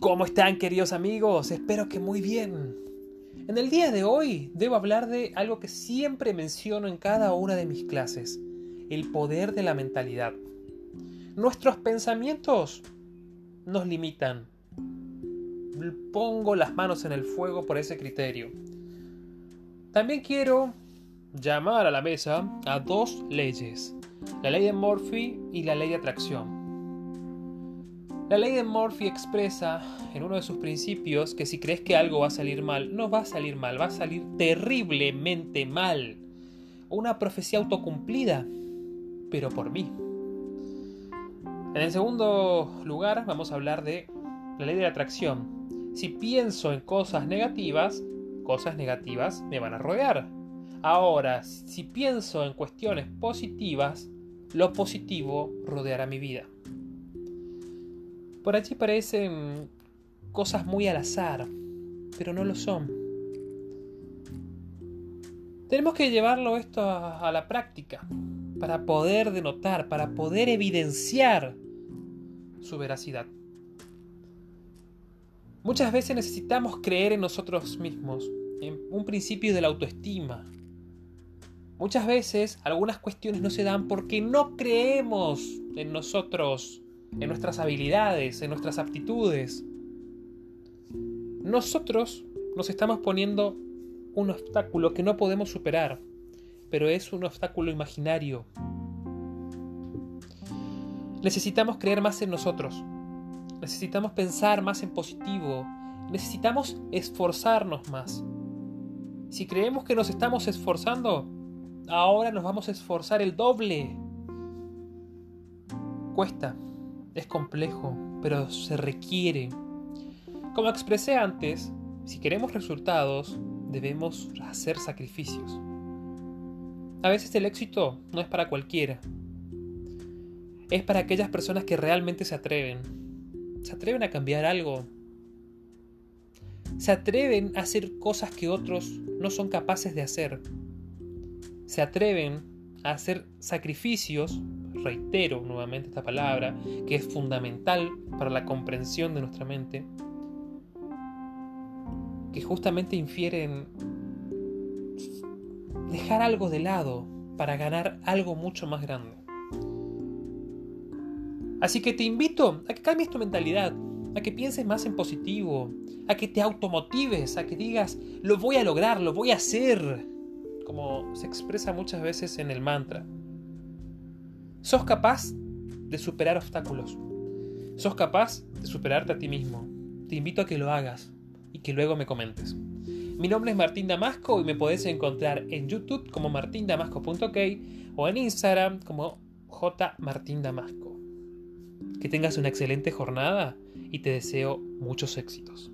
¿Cómo están queridos amigos? Espero que muy bien. En el día de hoy debo hablar de algo que siempre menciono en cada una de mis clases, el poder de la mentalidad. Nuestros pensamientos nos limitan. Pongo las manos en el fuego por ese criterio. También quiero llamar a la mesa a dos leyes, la ley de Murphy y la ley de atracción. La ley de Murphy expresa en uno de sus principios que si crees que algo va a salir mal, no va a salir mal, va a salir terriblemente mal. Una profecía autocumplida, pero por mí. En el segundo lugar vamos a hablar de la ley de la atracción. Si pienso en cosas negativas, cosas negativas me van a rodear. Ahora, si pienso en cuestiones positivas, lo positivo rodeará mi vida. Por allí parecen cosas muy al azar, pero no lo son. Tenemos que llevarlo esto a, la práctica para poder denotar, para poder evidenciar su veracidad. Muchas veces necesitamos creer en nosotros mismos, en un principio de la autoestima. Muchas veces algunas cuestiones no se dan porque no creemos en nosotros en nuestras habilidades, en nuestras aptitudes. Nosotros nos estamos poniendo un obstáculo que no podemos superar, pero es un obstáculo imaginario. Necesitamos creer más en nosotros. Necesitamos pensar más en positivo. Necesitamos esforzarnos más. Si creemos que nos estamos esforzando, ahora nos vamos a esforzar el doble. Cuesta, es complejo, pero se requiere. Como expresé antes, si queremos resultados, debemos hacer sacrificios. A veces el éxito no es para cualquiera. Es para aquellas personas que realmente se atreven. Se atreven a cambiar algo. Se atreven a hacer cosas que otros no son capaces de hacer. Se atreven a hacer sacrificios reitero nuevamente esta palabra, que es fundamental para la comprensión de nuestra mente, que justamente infiere en dejar algo de lado para ganar algo mucho más grande. Así que te invito a que cambies tu mentalidad, a que pienses más en positivo, a que te automotives, a que digas, lo voy a lograr, lo voy a hacer, como se expresa muchas veces en el mantra. Sos capaz de superar obstáculos. Sos capaz de superarte a ti mismo. Te invito a que lo hagas y que luego me comentes. Mi nombre es Martín Damasco y me podés encontrar en YouTube como martindamasco.ok o en Instagram como jmartindamasco. Que tengas una excelente jornada y te deseo muchos éxitos.